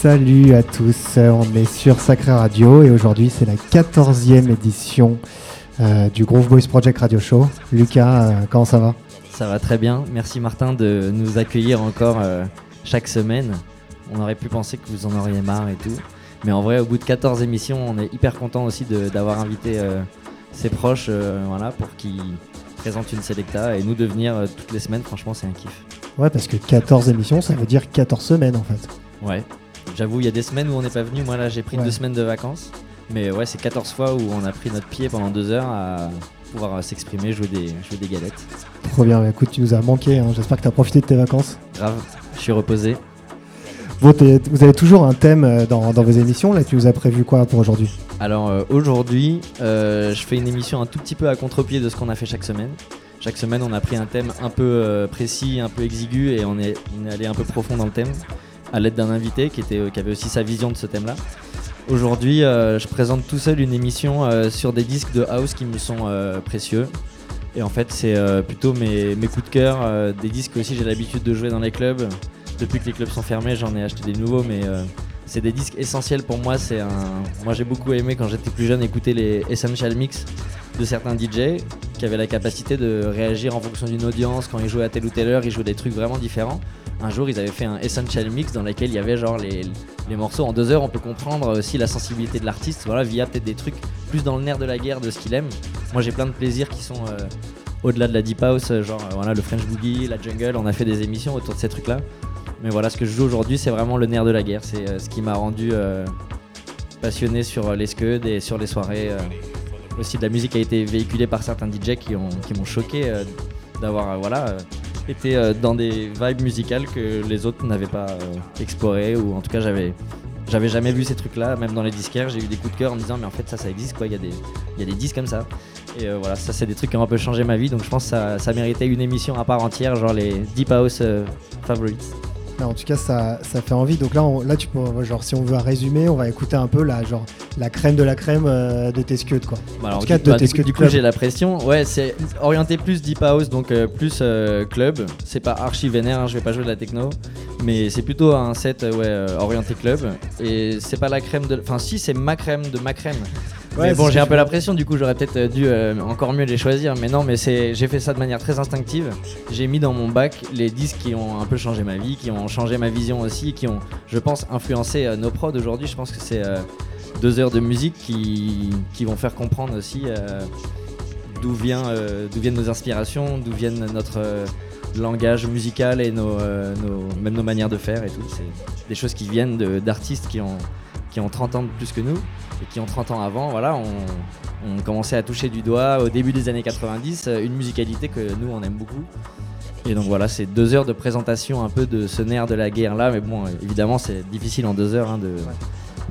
Salut à tous, on est sur Sacré Radio et aujourd'hui c'est la 14e édition euh, du Groove Boys Project Radio Show. Lucas, euh, comment ça va? Ça va très bien, merci Martin de nous accueillir encore euh, chaque semaine. On aurait pu penser que vous en auriez marre et tout. Mais en vrai, au bout de 14 émissions, on est hyper content aussi d'avoir invité ses proches voilà, pour qu'ils présentent une Selecta et nous de venir toutes les semaines. Franchement, c'est un kiff. Ouais, parce que 14 émissions, ça veut dire 14 semaines en fait. Ouais, J'avoue, il y a des semaines où on n'est pas venu. Moi, là, j'ai pris deux semaines de vacances. Mais ouais, c'est 14 fois où on a pris notre pied pendant deux heures à pouvoir euh, s'exprimer, jouer des, jouer des galettes. Trop bien, écoute, tu nous as manqué. Hein. J'espère que tu as profité de tes vacances. Grave, je suis reposé. vous avez toujours un thème euh, dans, vos émissions. Là, tu nous as prévu quoi pour aujourd'hui? Alors, euh, aujourd'hui, je fais une émission un tout petit peu à contre-pied de ce qu'on a fait chaque semaine. Chaque semaine, on a pris un thème un peu précis, un peu exigu et on est, on est allé un peu profond dans le thème à l'aide d'un invité qui, était, euh, qui avait aussi sa vision de ce thème-là. Aujourd'hui, euh, je présente tout seul une émission euh, sur des disques de house qui me sont précieux. Et en fait, c'est plutôt mes, mes, coups de cœur, des disques aussi j'ai l'habitude de jouer dans les clubs. Depuis que les clubs sont fermés, j'en ai acheté des nouveaux, mais c'est des disques essentiels pour moi. C'est un... Moi, j'ai beaucoup aimé quand j'étais plus jeune écouter les Essential Mix de certains DJ qui avaient la capacité de réagir en fonction d'une audience. Quand ils jouaient à telle ou telle heure, ils jouaient des trucs vraiment différents un jour ils avaient fait un essential mix dans lequel il y avait genre les, morceaux en deux heures on peut comprendre aussi la sensibilité de l'artiste voilà via peut-être des trucs plus dans le nerf de la guerre de ce qu'il aime moi j'ai plein de plaisirs qui sont euh, au-delà de la deep house genre euh, voilà le French boogie la jungle on a fait des émissions autour de ces trucs là mais voilà ce que je joue aujourd'hui c'est vraiment le nerf de la guerre. C'est euh, ce qui m'a rendu passionné sur les scuds et sur les soirées aussi de la musique a été véhiculée par certains DJ qui ont qui m'ont choqué d'avoir voilà euh, dans des vibes musicales que les autres n'avaient pas euh, explorées ou en tout cas j'avais j'avais jamais vu ces trucs là même dans les disquaires j'ai eu des coups de cœur en me disant mais en fait ça ça existe quoi. Il y a des y a des disques comme ça. Et euh, voilà ça c'est des trucs qui ont un peu changé ma vie. Donc je pense que ça, ça méritait une émission à part entière genre les deep house favorites en tout cas, ça, ça fait envie. Donc là, là, tu peux, genre, si on veut résumer, on va écouter un peu la, genre, la crème de la crème euh, de tes scuds, quoi. Bah, en tout cas, de bah, tes du, du coup, j'ai la pression. Ouais, c'est orienté plus deep house, donc euh, plus euh, club. C'est pas archi vénère, hein, je vais pas jouer de la techno, mais c'est plutôt un set ouais, orienté club. Et c'est pas la crème de, enfin si, c'est ma crème de ma crème mais bon, j'ai un peu la pression, du coup, j'aurais peut-être dû encore mieux les choisir. Mais non, mais c'est, j'ai fait ça de manière très instinctive. J'ai mis dans mon bac les disques qui ont un peu changé ma vie, qui ont changé ma vision aussi, qui ont, je pense, influencé euh, nos prods aujourd'hui. Je pense que c'est deux heures de musique qui, qui vont faire comprendre aussi d'où, vient, d'où viennent nos inspirations, d'où viennent notre langage musical et nos, même nos manières de faire et tout. C'est des choses qui viennent d'artistes qui ont, qui ont 30 ans de plus que nous et qui ont 30 ans avant, voilà, on, on, commençait à toucher du doigt au début des années 90 euh, une musicalité que nous on aime beaucoup. Et donc voilà, c'est deux heures de présentation un peu de ce nerf de la guerre là, mais bon, évidemment c'est difficile en deux heures hein, de,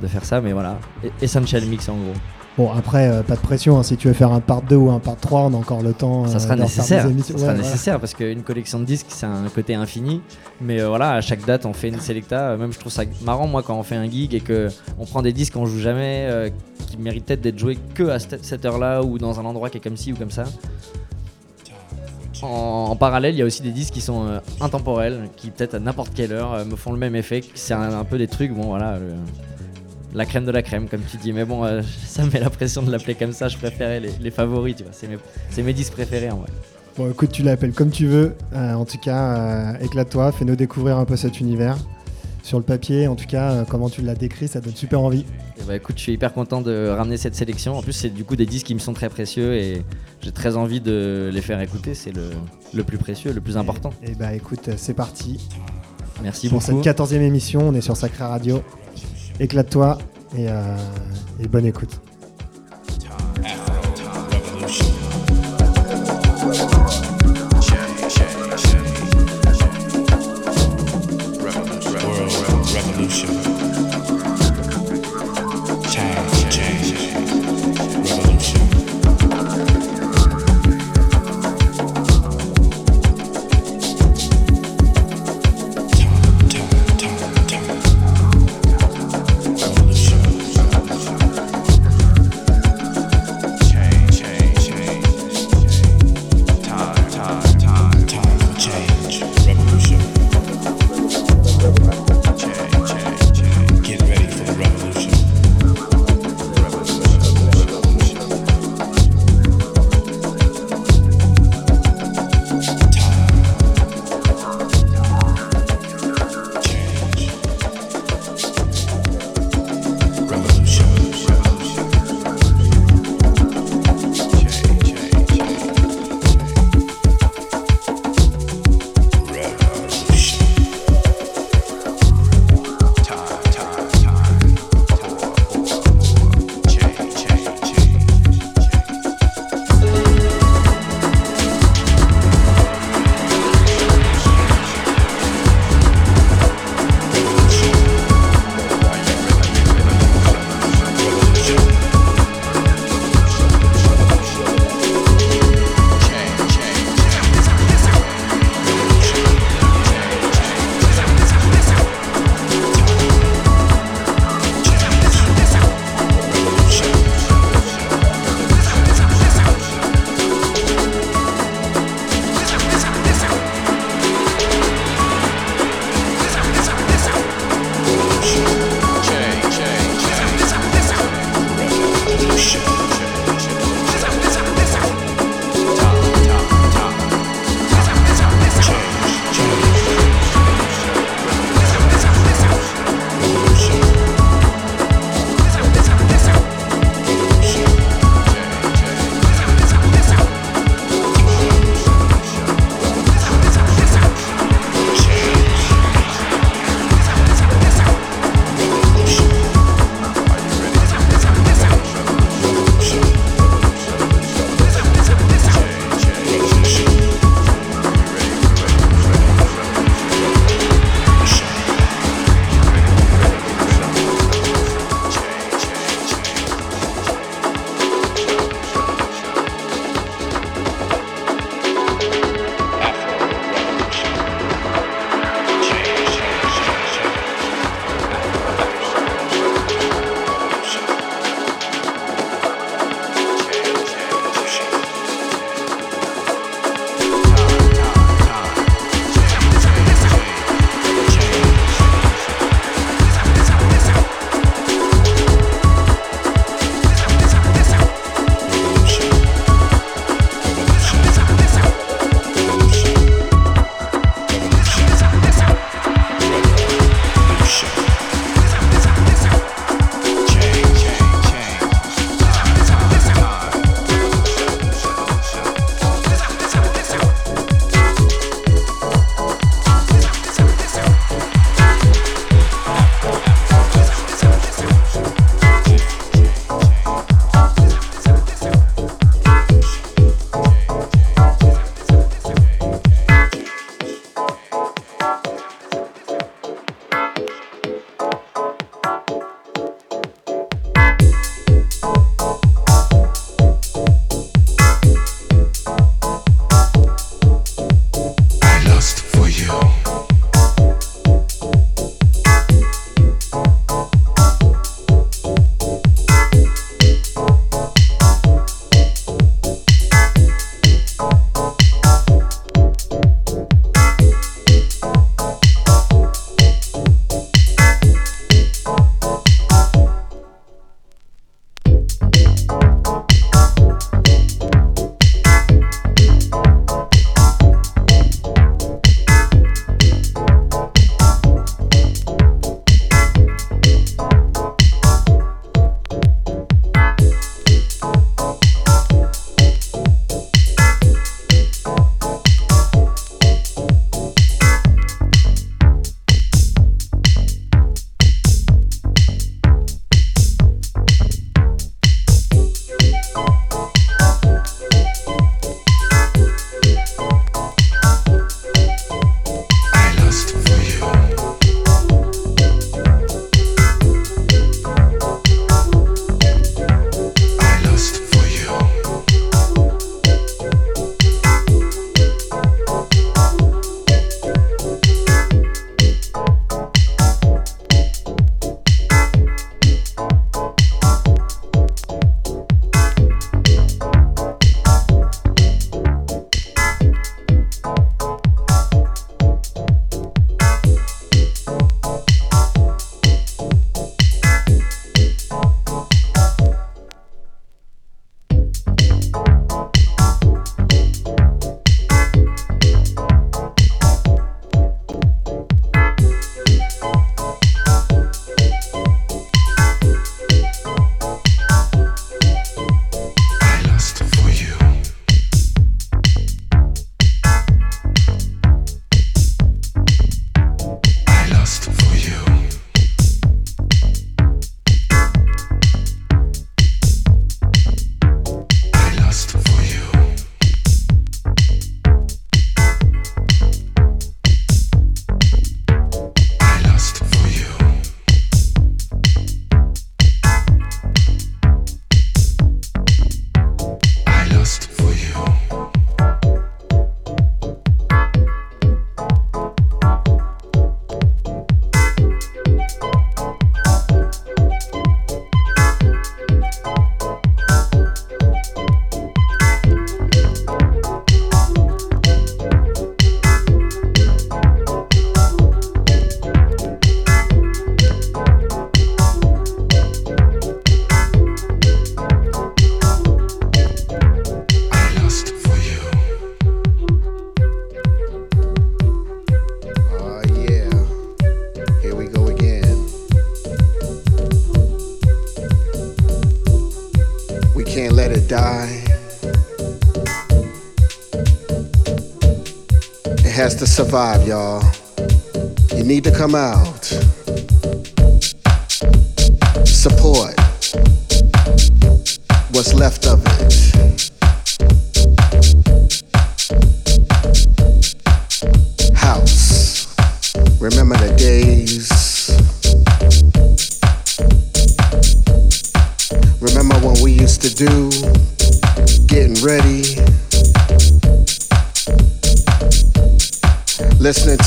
de, faire ça, mais voilà, Essential Mix en gros. Bon, après, euh, pas de pression. Hein. si tu veux faire un part 2 ou un part 3, on a encore le temps. ça sera euh, nécessaire. Ça sera nécessaire parce qu'une collection de disques, c'est un côté infini. Mais euh, voilà, à chaque date, on fait une selecta. Même je trouve ça marrant, moi, quand on fait un gig et qu'on prend des disques qu'on joue jamais, qui méritent peut-être d'être joués que à cette, heure-là ou dans un endroit qui est comme ci ou comme ça. En, parallèle, il y a aussi des disques qui sont intemporels, qui peut-être à n'importe quelle heure me font le même effet. C'est un, peu des trucs, bon voilà la crème de la crème, comme tu dis. Mais bon, euh, ça me met la pression de l'appeler comme ça. Je préférais les, favoris, tu vois. C'est mes, mes 10 préférés en vrai. Bon, écoute, tu l'appelles comme tu veux. Euh, en tout cas, euh, éclate-toi, fais-nous découvrir un peu cet univers. Sur le papier, en tout cas, comment tu l'as décrit, ça donne super envie. Et bah écoute, je suis hyper content de ramener cette sélection. En plus, c'est du coup des disques qui me sont très précieux et j'ai très envie de les faire écouter. C'est le, plus précieux, le plus important. Et, bah écoute, c'est parti. Merci Pour cette 14e émission, on est sur Sacré Radio éclate-toi et, euh, et bonne écoute. Survive, y'all. You need to come out. Support what's left of it.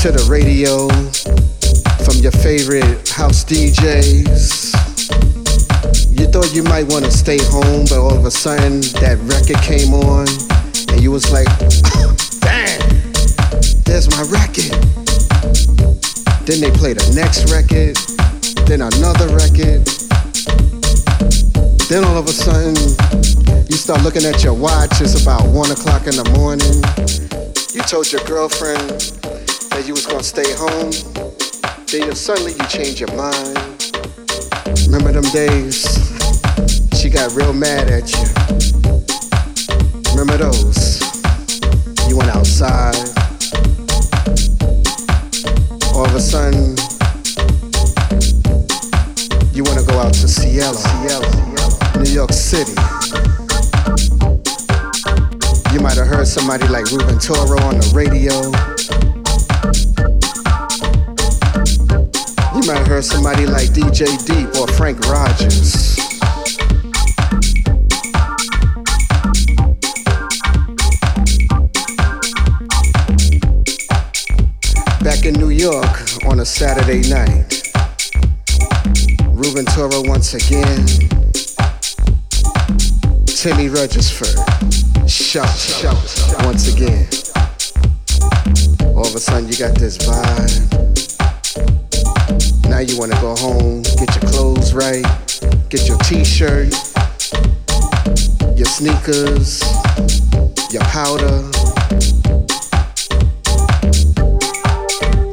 To the radio from your favorite house DJs. You thought you might want to stay home, but all of a sudden that record came on, and you was like, damn, there's my record. Then they play the next record, then another record. Then all of a sudden, you start looking at your watch, it's about one o'clock in the morning. You told your girlfriend you was gonna stay home. Then suddenly you change your mind. Remember them days? She got real mad at you. Remember those? You went outside. All of a sudden, you want to go out to Cielo, Cielo, New York City. You might have heard somebody like Ruben Toro on the radio. Have heard somebody like DJ Deep or Frank Rogers. Back in New York on a Saturday night. Ruben Toro once again. Timmy Regisford. Shout, shout, once again. All of a sudden you got this vibe. Now you wanna go home, get your clothes right, get your t-shirt, your sneakers, your powder.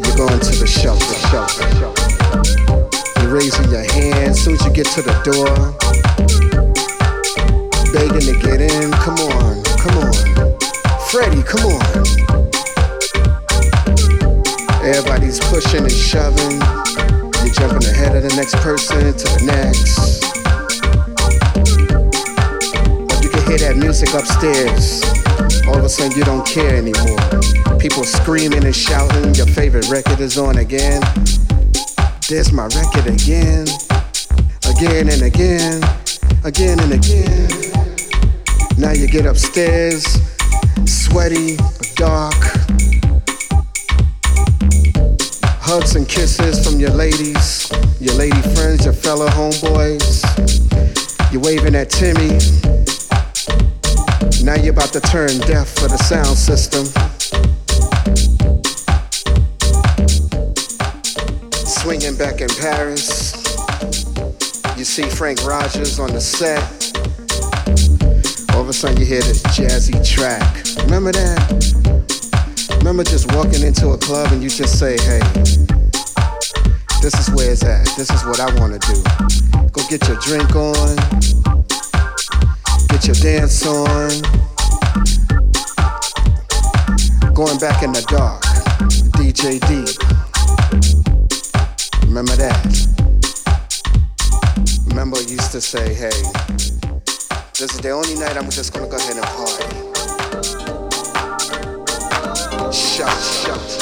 You're going to the shelter, shelter, shelter. You're raising your hand soon as you get to the door. Begging to get in. Come on, come on. Freddie, come on. Everybody's pushing and shoving. Jumping ahead of the next person to the next. You can hear that music upstairs. All of a sudden, you don't care anymore. People screaming and shouting. Your favorite record is on again. There's my record again. Again and again. Again and again. Now you get upstairs, sweaty, dark. Hugs and kisses from your ladies, your lady friends, your fellow homeboys. You're waving at Timmy. Now you're about to turn deaf for the sound system. Swinging back in Paris. You see Frank Rogers on the set. All of a sudden you hear this jazzy track. Remember that? Remember just walking into a club and you just say, hey, this is where it's at. This is what I want to do. Go get your drink on. Get your dance on. Going back in the dark. DJ Deep. Remember that? Remember I used to say, hey, this is the only night I'm just gonna go ahead and party. Shout, shout,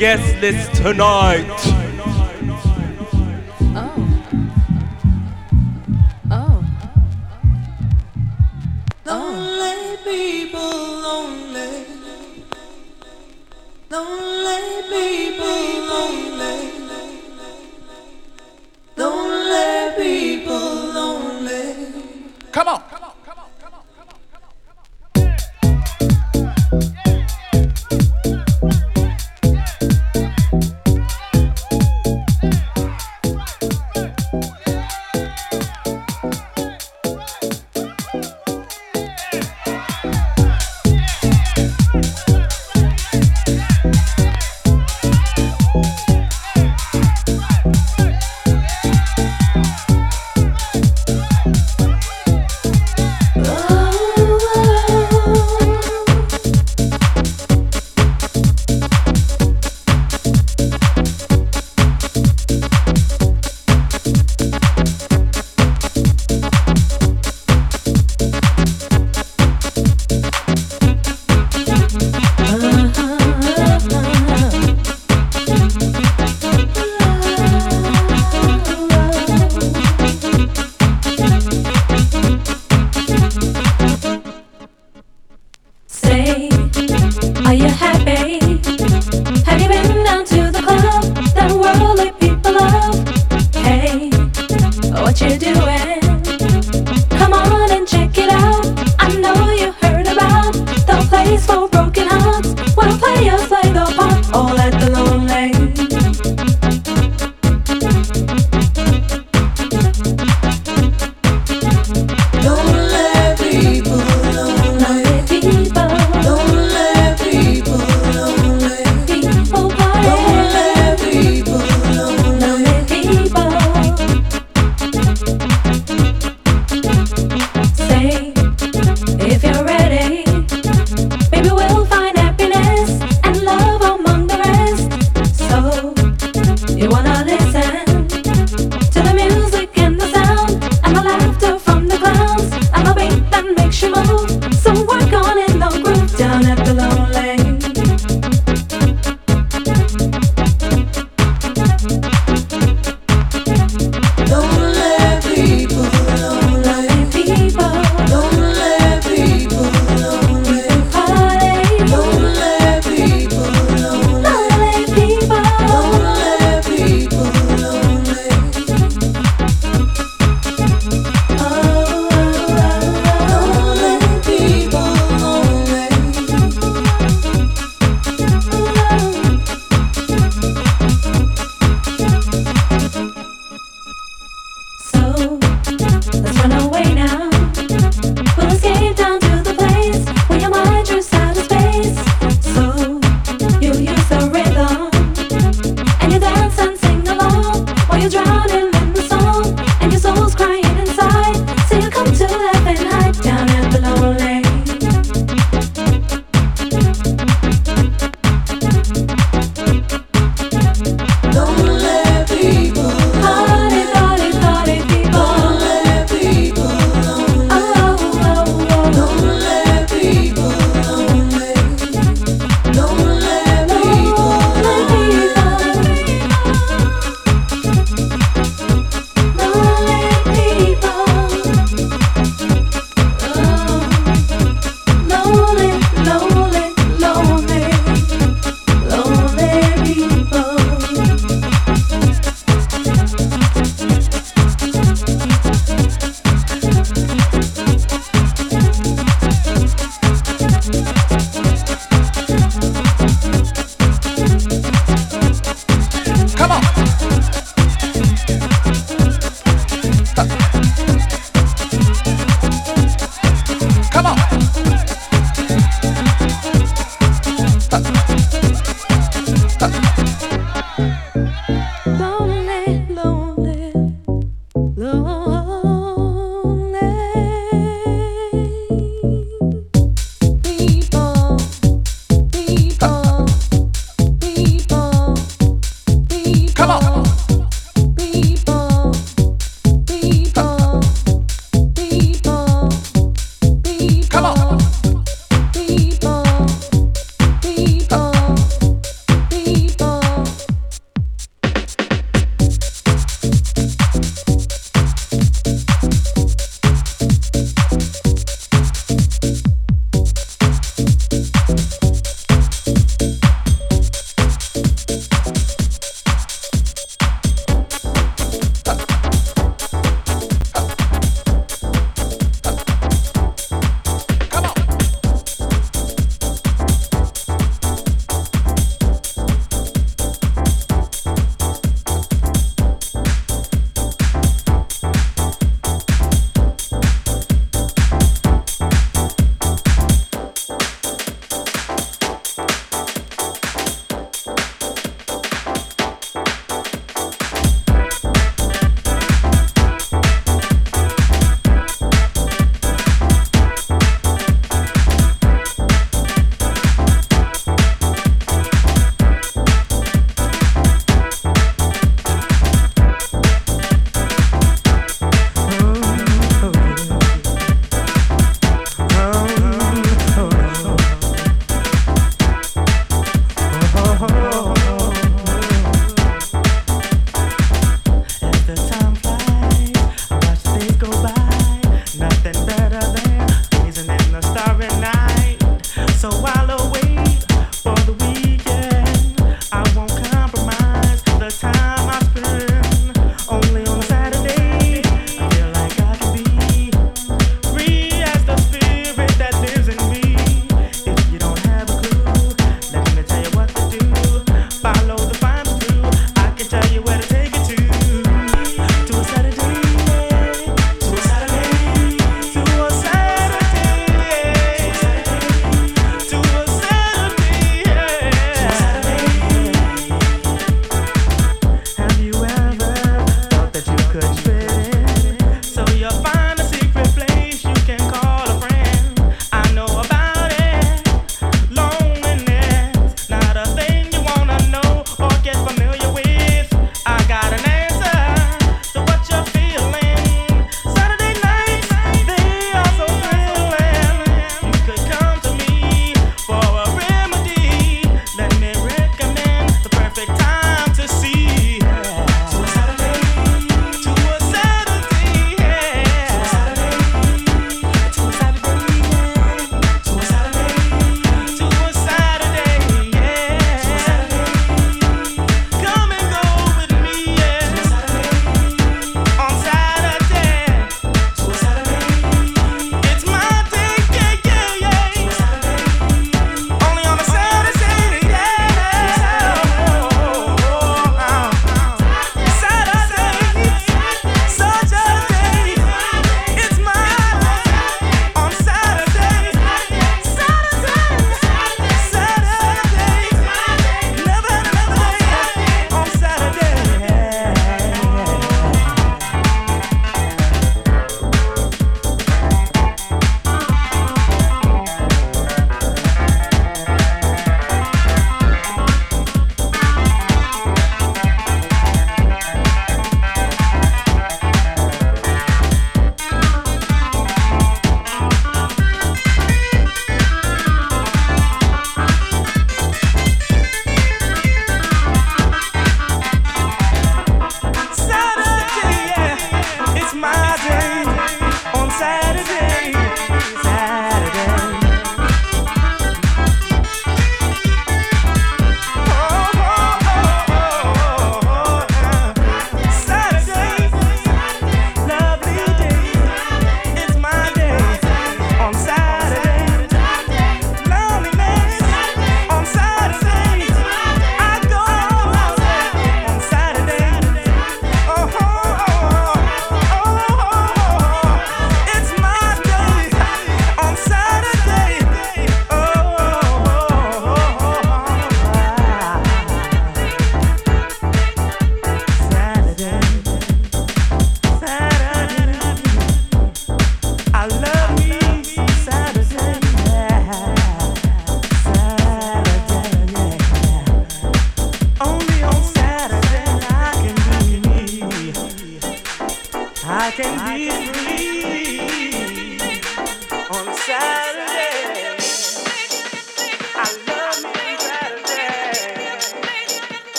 guest list tonight.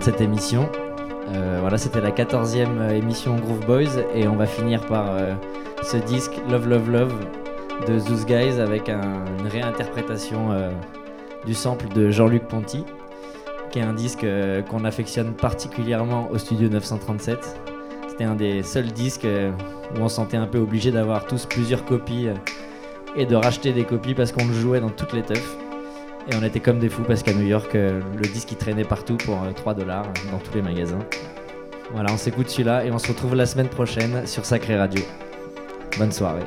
Cette émission. Euh, voilà, c'était la 14e émission Groove Boys et on va finir par euh, ce disque Love Love Love de Zoos Guys avec un- une réinterprétation euh, du sample de Jean-Luc Ponty, qui est un disque euh, qu'on affectionne particulièrement au studio 937. C'était un des seuls disques euh, où on se sentait un peu obligé d'avoir tous plusieurs copies euh, et de racheter des copies parce qu'on le jouait dans toutes les teufs. Et on était comme des fous parce qu'à New York, euh, le disque il traînait partout pour euh, 3 dollars dans tous les magasins. Voilà, on s'écoute celui-là et on se retrouve la semaine prochaine sur Sacré Radio. Bonne soirée.